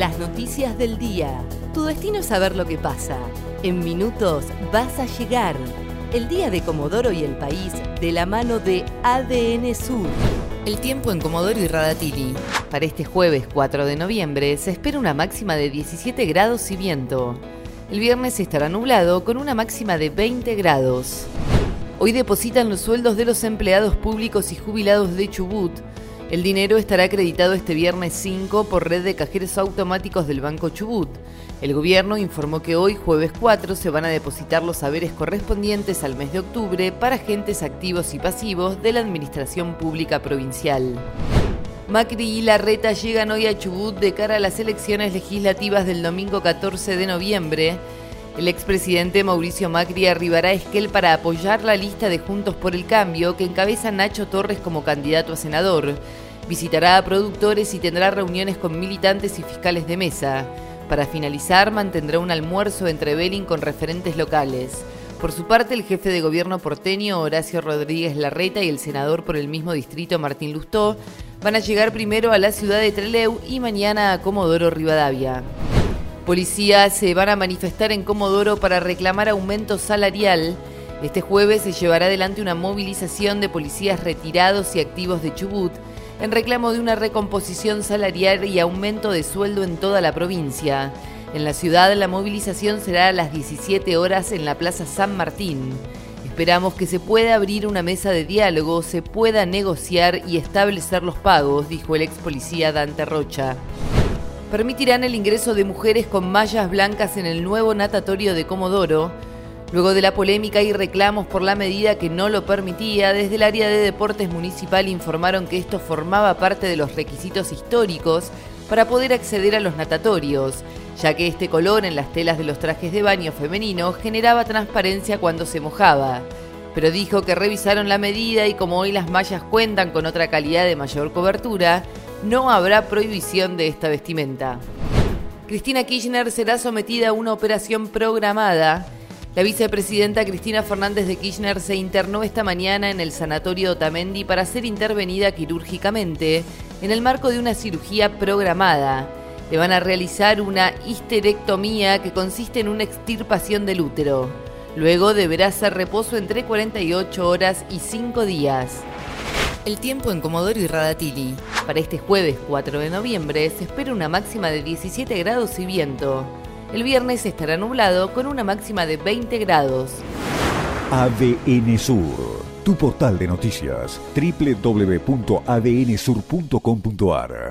Las noticias del día. Tu destino es saber lo que pasa. En minutos vas a llegar. El día de Comodoro y el país de la mano de ADN Sur. El tiempo en Comodoro y Radatili. Para este jueves 4 de noviembre se espera una máxima de 17 grados y viento. El viernes estará nublado con una máxima de 20 grados. Hoy depositan los sueldos de los empleados públicos y jubilados de Chubut el dinero estará acreditado este viernes 5 por red de cajeros automáticos del Banco Chubut. El gobierno informó que hoy, jueves 4, se van a depositar los saberes correspondientes al mes de octubre para agentes activos y pasivos de la Administración Pública Provincial. Macri y Larreta llegan hoy a Chubut de cara a las elecciones legislativas del domingo 14 de noviembre. El expresidente Mauricio Macri arribará a Esquel para apoyar la lista de Juntos por el Cambio que encabeza Nacho Torres como candidato a senador. Visitará a productores y tendrá reuniones con militantes y fiscales de mesa. Para finalizar, mantendrá un almuerzo entre Belling con referentes locales. Por su parte, el jefe de gobierno porteño, Horacio Rodríguez Larreta, y el senador por el mismo distrito, Martín Lustó, van a llegar primero a la ciudad de Trelew y mañana a Comodoro Rivadavia. Policías se van a manifestar en Comodoro para reclamar aumento salarial. Este jueves se llevará adelante una movilización de policías retirados y activos de Chubut en reclamo de una recomposición salarial y aumento de sueldo en toda la provincia. En la ciudad la movilización será a las 17 horas en la Plaza San Martín. Esperamos que se pueda abrir una mesa de diálogo, se pueda negociar y establecer los pagos, dijo el ex policía Dante Rocha permitirán el ingreso de mujeres con mallas blancas en el nuevo natatorio de Comodoro. Luego de la polémica y reclamos por la medida que no lo permitía, desde el área de deportes municipal informaron que esto formaba parte de los requisitos históricos para poder acceder a los natatorios, ya que este color en las telas de los trajes de baño femenino generaba transparencia cuando se mojaba. Pero dijo que revisaron la medida y como hoy las mallas cuentan con otra calidad de mayor cobertura, no habrá prohibición de esta vestimenta. Cristina Kirchner será sometida a una operación programada. La vicepresidenta Cristina Fernández de Kirchner se internó esta mañana en el sanatorio Otamendi para ser intervenida quirúrgicamente en el marco de una cirugía programada. Le van a realizar una histerectomía que consiste en una extirpación del útero. Luego deberá hacer reposo entre 48 horas y 5 días. El tiempo en Comodoro y Radatili. Para este jueves 4 de noviembre se espera una máxima de 17 grados y viento. El viernes estará nublado con una máxima de 20 grados. ADN Sur, tu portal de noticias, www.adnsur.com.ar